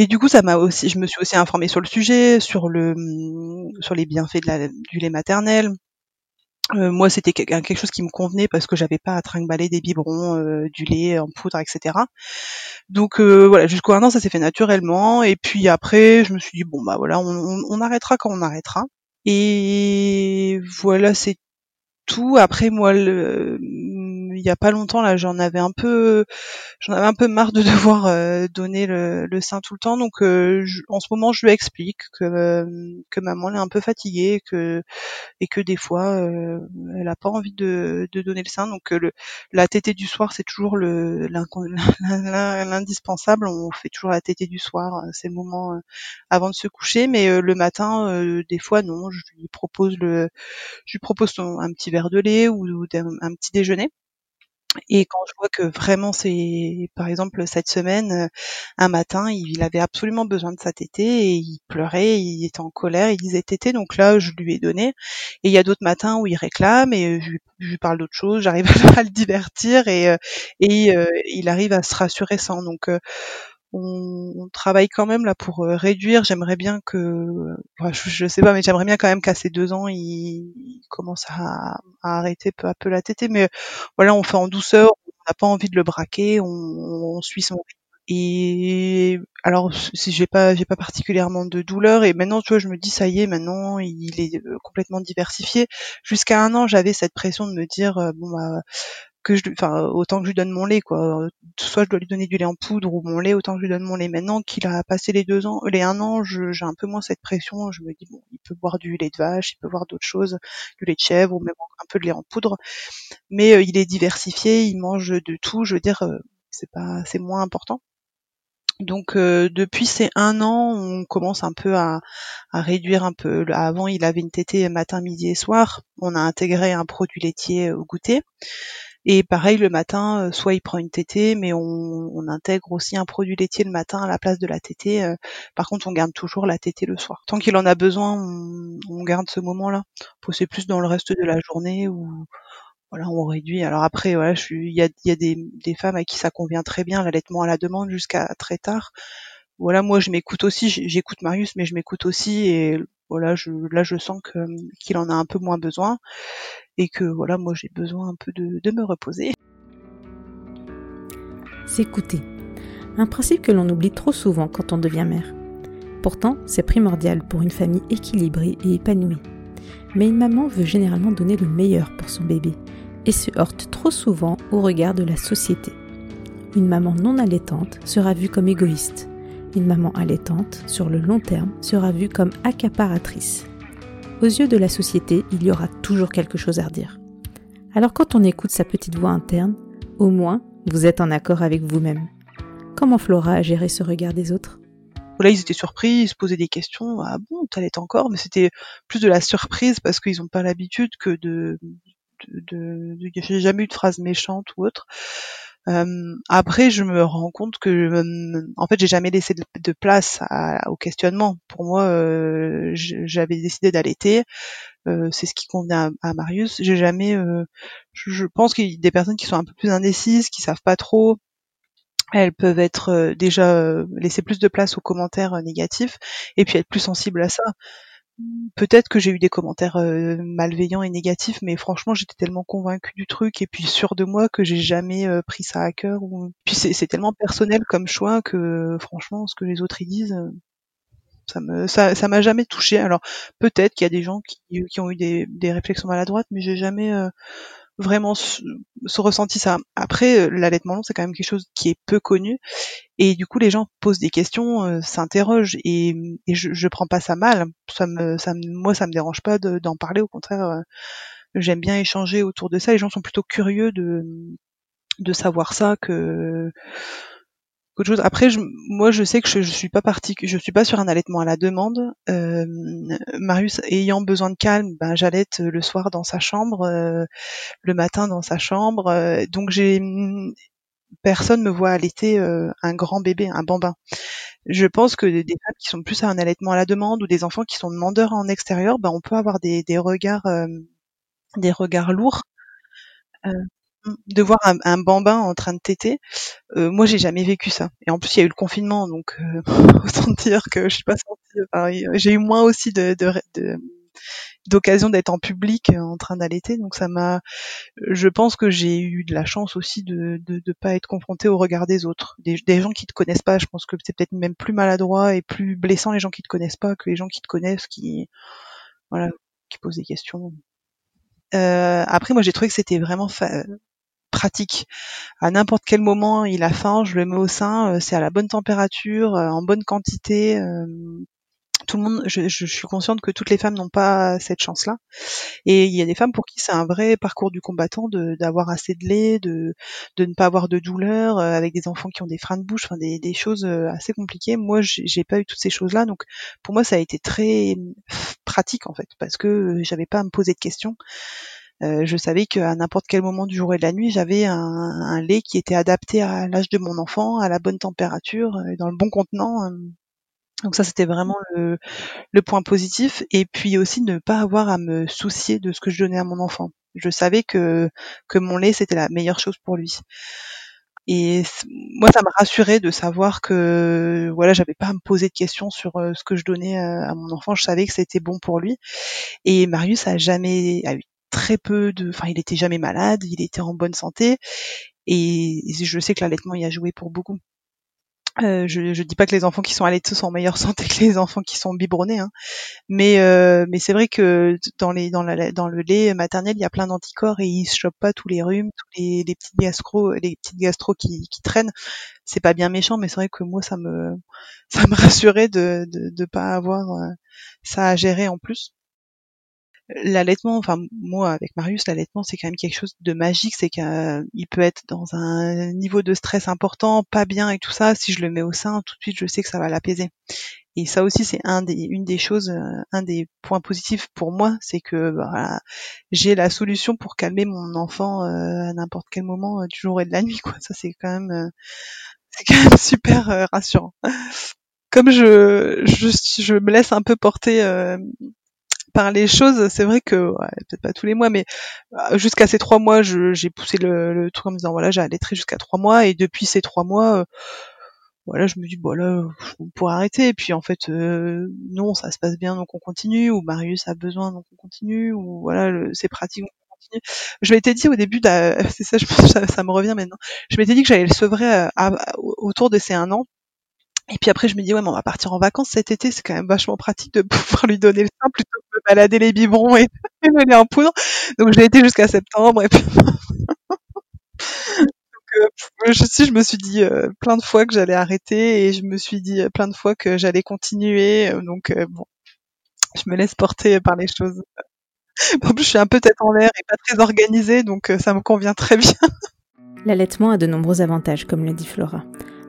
B: Et du coup, ça m'a aussi, je me suis aussi informée sur le sujet, sur le, sur les bienfaits de la, du lait maternel. Euh, moi, c'était quelque chose qui me convenait parce que j'avais pas à trimballer des biberons, euh, du lait en poudre, etc. Donc euh, voilà, jusqu'au un an, ça s'est fait naturellement. Et puis après, je me suis dit bon bah voilà, on, on arrêtera quand on arrêtera. Et voilà, c'est tout. Après, moi, le, il y a pas longtemps là, j'en avais un peu, j'en avais un peu marre de devoir euh, donner le, le, sein tout le temps. Donc, euh, en ce moment, je lui explique que euh, que maman est un peu fatiguée, que et que des fois, elle a pas envie de, de donner le sein. Donc, le, la tétée du soir, c'est toujours le l'indispensable. On fait toujours la tétée du soir. C'est le moment avant de se coucher. Mais le matin, des fois, non. Je lui propose le, je lui propose un petit verre de lait ou un petit déjeuner. Et quand je vois que vraiment c'est, par exemple cette semaine, euh, un matin, il avait absolument besoin de sa tétée et il pleurait, il était en colère, il disait tétée, donc là je lui ai donné. Et il y a d'autres matins où il réclame et euh, je, lui parle d'autre chose, j'arrive à le divertir et, euh, et il arrive à se rassurer sans. Donc on, travaille quand même là pour réduire. J'aimerais bien que, je, sais pas, mais j'aimerais bien quand même qu'à ces deux ans, il, commence à, arrêter peu à peu la tétée. Mais voilà, on fait en douceur. On n'a pas envie de le braquer. On, suit son et alors si j'ai pas j'ai pas particulièrement de douleur et maintenant tu vois je me dis ça y est maintenant il est complètement diversifié jusqu'à un an j'avais cette pression de me dire bon bah que je, enfin, autant que je lui donne mon lait, quoi. Soit je dois lui donner du lait en poudre ou mon lait, autant que je lui donne mon lait. Maintenant qu'il a passé les deux ans, les un an, j'ai un peu moins cette pression. Je me dis bon, il peut boire du lait de vache, il peut boire d'autres choses, du lait de chèvre ou même un peu de lait en poudre. Mais euh, il est diversifié, il mange de tout. Je veux dire, euh, c'est pas, c'est moins important. Donc euh, depuis ces un an, on commence un peu à, à, réduire un peu. Avant, il avait une tétée matin, midi et soir. On a intégré un produit laitier au goûter. Et pareil, le matin, euh, soit il prend une tétée, mais on, intègre aussi un produit laitier le matin à la place de la tétée. Euh. Par contre, on garde toujours la tétée le soir. Tant qu'il en a besoin, on, garde ce moment-là. C'est plus dans le reste de la journée où voilà, on réduit. Alors après, voilà, il y a, y a des, des, femmes à qui ça convient très bien, l'allaitement à la demande jusqu'à très tard. Voilà, moi je m'écoute aussi, j'écoute Marius, mais je m'écoute aussi et voilà, je, là je sens que qu'il en a un peu moins besoin et que voilà, moi j'ai besoin un peu de, de me reposer.
A: S'écouter. Un principe que l'on oublie trop souvent quand on devient mère. Pourtant, c'est primordial pour une famille équilibrée et épanouie. Mais une maman veut généralement donner le meilleur pour son bébé et se heurte trop souvent au regard de la société. Une maman non allaitante sera vue comme égoïste. Une maman allaitante, sur le long terme, sera vue comme accaparatrice. Aux yeux de la société, il y aura toujours quelque chose à redire. Alors quand on écoute sa petite voix interne, au moins Vous êtes en accord avec vous-même. Comment Flora a géré ce regard des autres?
B: Là, ils étaient surpris, ils se posaient des questions. Ah bon, t'allais encore? Mais c'était plus de la surprise parce qu'ils n'ont pas l'habitude que de... de, de, de jamais eu de phrase méchante ou autre. Euh, après, je me rends compte que, euh, en fait, j'ai jamais laissé de, place à, au questionnement. Pour moi, euh, j'avais décidé d'allaiter. c'est ce qui convenait à, Marius. J'ai jamais. Je, je, pense qu'il y a des personnes qui sont un peu plus indécises, qui savent pas trop. Elles peuvent être déjà laisser plus de place aux commentaires négatifs et puis être plus sensibles à ça peut-être que j'ai eu des commentaires euh, malveillants et négatifs, mais franchement, j'étais tellement convaincue du truc et puis sûre de moi que j'ai jamais euh, pris ça à cœur. Ou... Puis c'est tellement personnel comme choix que franchement, ce que les autres y disent, euh, ça me ça m'a jamais touché. Alors peut-être qu'il y a des gens qui, ont eu des réflexions maladroites, mais j'ai jamais vraiment ce, ressenti ça. Après, l'allaitement long, c'est quand même quelque chose qui est peu connu et du coup, les gens posent des questions, euh, s'interrogent, et, et je, je prends pas ça mal. Ça me, ça me, moi, ça me dérange pas d'en parler. Au contraire, euh, j'aime bien échanger autour de ça. Les gens sont plutôt curieux de, de savoir ça que Après, je, moi, je sais que je, je suis pas partie, je suis pas sur un allaitement à la demande. Euh, Marius ayant besoin de calme, ben j'allaite le soir dans sa chambre, euh, le matin dans sa chambre. Euh, donc j'ai personne me voit allaiter euh, un grand bébé, un bambin. Je pense que des femmes qui sont plus à un allaitement à la demande ou des enfants qui sont demandeurs en extérieur, ben on peut avoir des, des regards, euh, des regards lourds. Euh, de voir un, bambin en train de téter, moi j'ai jamais vécu ça. Et en plus il y a eu le confinement, donc autant dire que je suis pas sentie. j'ai eu moins aussi de, de, de d'occasion d'être en public en train d'allaiter. Donc ça m'a, je pense que j'ai eu de la chance aussi de de, de pas être confrontée au regard des autres, des, gens qui te connaissent pas. Je pense que c'est peut-être même plus maladroit et plus blessant les gens qui te connaissent pas que les gens qui te connaissent, qui voilà, qui posent des questions. Euh, après, moi j'ai trouvé que c'était vraiment pratique. À n'importe quel moment, il a faim, je le mets au sein, euh, c'est à la bonne température, euh, en bonne quantité. Euh, tout le monde, je, je, suis consciente que toutes les femmes n'ont pas cette chance-là. Et il y a des femmes pour qui c'est un vrai parcours du combattant d'avoir assez de lait, de, de ne pas avoir de douleur, avec des enfants qui ont des freins de bouche, enfin des, des choses assez compliquées. Moi, j'ai pas eu toutes ces choses-là, donc pour moi, ça a été très pratique en fait, parce que j'avais pas à me poser de questions. Euh, je savais qu'à n'importe quel moment du jour et de la nuit, j'avais un, un, lait qui était adapté à l'âge de mon enfant, à la bonne température, dans le bon contenant. Donc ça, c'était vraiment le, le, point positif. Et puis aussi ne pas avoir à me soucier de ce que je donnais à mon enfant. Je savais que, que mon lait, c'était la meilleure chose pour lui. Et moi, ça m'a rassuré de savoir que voilà, j'avais pas à me poser de questions sur euh, ce que je donnais à, mon enfant. Je savais que c'était bon pour lui. Et Marius a jamais a eu très peu de, enfin, il était jamais malade, il était en bonne santé. Et je sais que l'allaitement y a joué pour beaucoup. Euh, je, ne dis pas que les enfants qui sont allaités sont en meilleure santé que les enfants qui sont biberonnés, hein. mais euh, mais c'est vrai que dans les dans, le lait maternel il y a plein d'anticorps et ils se chopent pas tous les rhumes, tous les, les petites gastro, les petites gastro qui, qui traînent. C'est pas bien méchant, mais c'est vrai que moi ça me ça me rassurait de de, de pas avoir euh, ça à gérer en plus l'allaitement, enfin moi avec Marius, l'allaitement c'est quand même quelque chose de magique, c'est qu'il peut être dans un niveau de stress important, pas bien et tout ça. Si je le mets au sein, tout de suite je sais que ça va l'apaiser. Et ça aussi c'est un des, une des choses, euh, un des points positifs pour moi, c'est que bah, j'ai la solution pour calmer mon enfant euh, à n'importe quel moment euh, du jour et de la nuit. Quoi. Ça c'est quand même, c'est quand même super rassurant comme je, je, je, me laisse un peu porter par les choses, c'est vrai que ouais, peut-être pas tous les mois, mais euh, jusqu'à ces trois mois, j'ai poussé le, le, truc en me disant voilà, j'ai jusqu'à trois mois, et depuis ces trois mois, euh, voilà, je me dis bon on pourrait arrêter. Et puis en fait, euh, non, ça se passe bien, donc on continue. Ou Marius a besoin, donc on continue. Ou voilà, c'est pratique. On continue. Je m'étais dit au début, c'est ça, je, ça, ça, me revient maintenant. Je m'étais dit que j'allais le sevrer autour de ces un an et puis après, je me dis, ouais, mais on va partir en vacances cet été, c'est quand même vachement pratique de pouvoir lui donner le sein plutôt que de balader les biberons et, et donner en poudre. Donc, j'ai été jusqu'à septembre. Et puis... Donc, euh, je, je me suis dit euh, plein de fois que j'allais arrêter et je me suis dit euh, plein de fois que j'allais continuer. donc, bon, je me laisse porter par les choses. En plus, je suis un peu tête en l'air et pas très organisée, donc ça me convient très bien.
A: L'allaitement a de nombreux avantages, comme le dit Flora.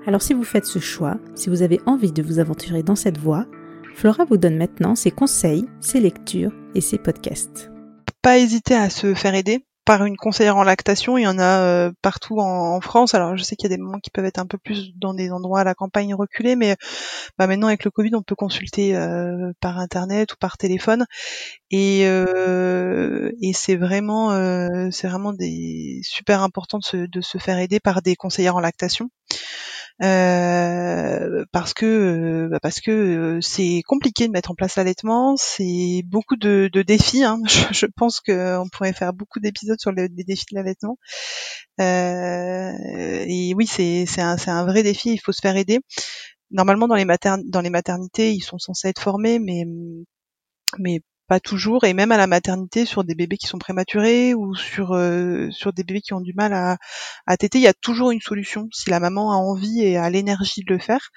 A: Alors si vous faites ce choix, si vous avez envie de vous aventurer dans cette voie, Flora vous donne maintenant ses conseils, ses lectures et ses podcasts.
B: Pas hésiter à se faire aider par une conseillère en lactation. Il y en a euh, partout en, France. Alors je sais qu'il y a des moments qui peuvent être un peu plus dans des endroits à la campagne reculée, mais bah, maintenant avec le Covid, on peut consulter euh, par internet ou par téléphone. Et, euh, c'est vraiment, c'est vraiment des super important de se, de se faire aider par des conseillères en lactation. Euh, parce que euh, bah, parce que euh, c'est compliqué de mettre en place l'allaitement, c'est beaucoup de, de défis. Hein. Je, je, pense qu'on pourrait faire beaucoup d'épisodes sur les, défis de l'allaitement. Euh, et oui, c'est c'est un, un vrai défi. Il faut se faire aider. Normalement, dans les, dans les maternités, ils sont censés être formés, mais mais pas toujours, et même à la maternité sur des bébés qui sont prématurés ou sur euh, sur des bébés qui ont du mal à, à téter, il y a toujours une solution. Si la maman a envie et a l'énergie de le faire,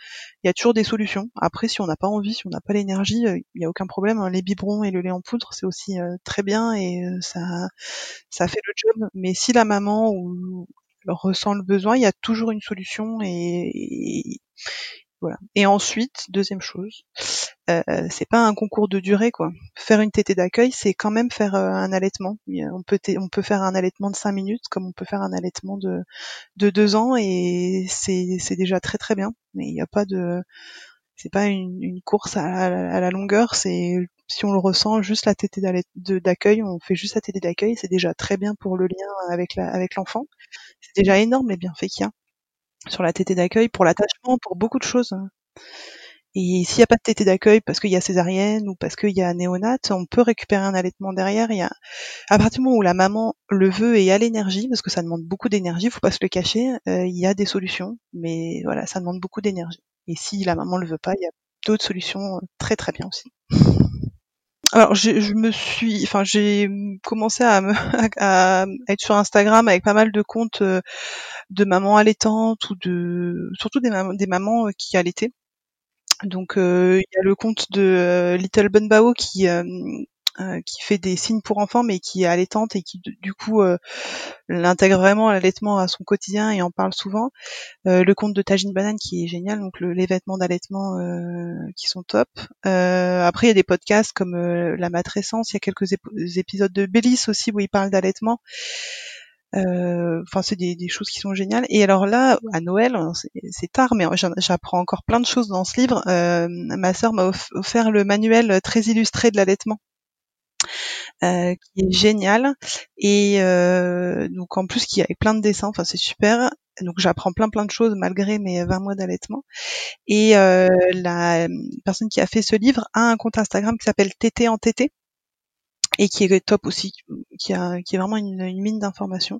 B: il y a toujours des solutions. Après, si on n'a pas envie, si on n'a pas l'énergie, euh, il n'y a aucun problème. Hein. Les biberons et le lait en poudre, c'est aussi euh, très bien et ça ça fait le job. Mais si la maman ou ressent le besoin, il y a toujours une solution et et ensuite, deuxième chose, euh, c'est pas un concours de durée quoi. Faire une tétée d'accueil, c'est quand même faire euh, un allaitement. On peut faire un allaitement de 5 minutes comme on peut faire un allaitement de de 2 ans et c'est déjà très très bien. Mais il n'y a pas de c'est pas une, course à, la longueur, c'est si on le ressent juste la tétée d'accueil, on fait juste la tétée d'accueil, c'est déjà très bien pour le lien avec avec l'enfant. C'est déjà énorme les bienfaits qu'il y a sur la tétée d'accueil, pour l'attachement, pour beaucoup de choses. Et s'il n'y a pas de tétée d'accueil parce qu'il y a césarienne ou parce qu'il y a néonate, on peut récupérer un allaitement derrière. Il y a, à partir du moment où la maman le veut et a l'énergie, parce que ça demande beaucoup d'énergie, faut pas se le cacher, euh, il y a des solutions, mais voilà, ça demande beaucoup d'énergie. Et si la maman le veut pas, il y a d'autres solutions très très bien aussi. Alors je, je, me suis, enfin j'ai commencé à, me, à, être sur Instagram avec pas mal de comptes euh, de mamans allaitantes ou de surtout des, mamans, des mamans euh, qui allaitaient. Donc euh, il y a le compte de Little Bunbao qui qui fait des signes pour enfants mais qui est allaitante et qui du coup l'intègre vraiment l'allaitement à son quotidien et en parle souvent. le compte de Tajine Banane qui est génial, donc les vêtements d'allaitement qui sont top. après il y a des podcasts comme La Matrescence, il y a quelques épisodes de Bélis aussi où il parle d'allaitement. Enfin, c'est des, des, choses qui sont géniales. Et alors là, à Noël, c'est tard, mais j'apprends encore plein de choses dans ce livre. ma sœur m'a offert le manuel très illustré de l'allaitement. Euh, qui est génial et euh, donc en plus qui avec plein de dessins, enfin c'est super. Donc j'apprends plein plein de choses malgré mes 20 mois d'allaitement. Et euh, la personne qui a fait ce livre a un compte Instagram qui s'appelle TT en TT et qui est top aussi, qui, a, qui est vraiment une, une mine d'informations.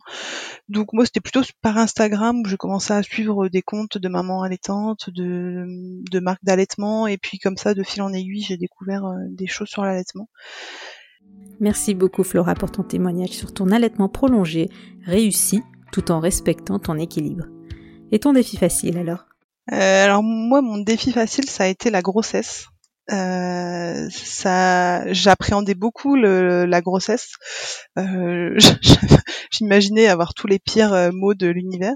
B: Donc moi c'était plutôt par Instagram où je commençais à suivre des comptes de mamans allaitantes, de, de marques d'allaitement, et puis comme ça de fil en aiguille j'ai découvert des choses sur l'allaitement.
A: Merci beaucoup Flora pour ton témoignage sur ton allaitement prolongé, réussi, tout en respectant ton équilibre. Et ton défi facile alors?
B: Euh, Alors moi, mon défi facile, ça a été la grossesse. Euh, j'appréhendais beaucoup la grossesse. Euh, J'imaginais avoir tous les pires euh, maux de l'univers.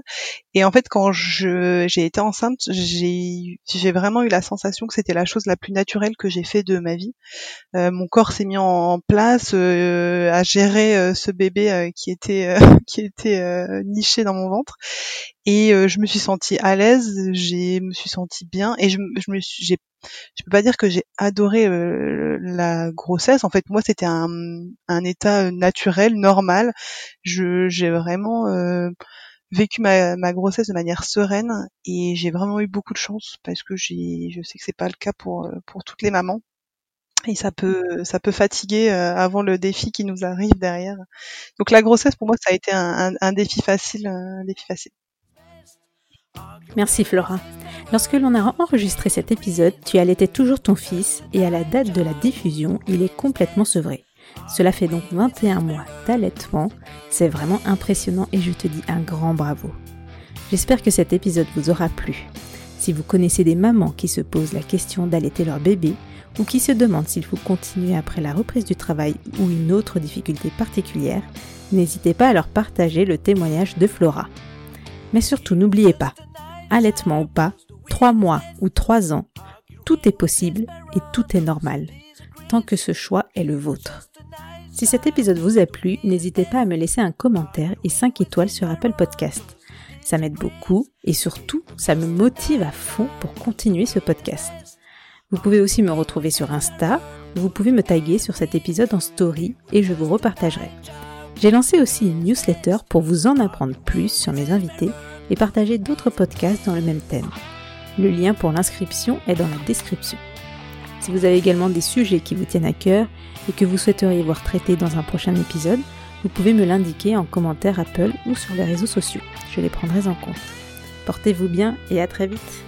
B: Et en fait, quand je j'ai été enceinte, j'ai j'ai vraiment eu la sensation que c'était la chose la plus naturelle que j'ai fait de ma vie. Euh, mon corps s'est mis en, place euh, à gérer ce bébé qui était qui était niché dans mon ventre. Et je me suis sentie à l'aise, j'ai me suis sentie bien et je, je me suis j'ai je peux pas dire que j'ai adoré euh, la grossesse. En fait, moi, c'était un, un, état naturel, normal. Je, j'ai vraiment euh, vécu ma, grossesse de manière sereine et j'ai vraiment eu beaucoup de chance parce que je sais que c'est pas le cas pour euh, pour toutes les mamans et ça peut ça peut fatiguer avant le défi qui nous arrive derrière. Donc la grossesse pour moi ça a été un défi facile, un défi facile.
A: Merci Flora. Lorsque l'on a enregistré cet épisode, tu allaitais toujours ton fils et à la date de la diffusion, il est complètement sevré. Cela fait donc 21 mois d'allaitement. C'est vraiment impressionnant et je te dis un grand bravo. J'espère que cet épisode vous aura plu. Si vous connaissez des mamans qui se posent la question d'allaiter leur bébé ou qui se demandent s'il faut continuer après la reprise du travail ou une autre difficulté particulière, n'hésitez pas à leur partager le témoignage de Flora. Mais surtout, n'oubliez pas, allaitement ou pas, 3 mois ou 3 ans, tout est possible et tout est normal, tant que ce choix est le vôtre. Si cet épisode vous a plu, n'hésitez pas à me laisser un commentaire et 5 étoiles sur Apple Podcast. Ça m'aide beaucoup et surtout, ça me motive à fond pour continuer ce podcast. Vous pouvez aussi me retrouver sur Insta, où vous pouvez me taguer sur cet épisode en story et je vous repartagerai. J'ai lancé aussi une newsletter pour vous en apprendre plus sur mes invités et partager d'autres podcasts dans le même thème. Le lien pour l'inscription est dans la description. Si vous avez également des sujets qui vous tiennent à cœur et que vous souhaiteriez voir traités dans un prochain épisode, vous pouvez me l'indiquer en commentaire Apple ou sur les réseaux sociaux. Je les prendrai en compte. Portez-vous bien et à très vite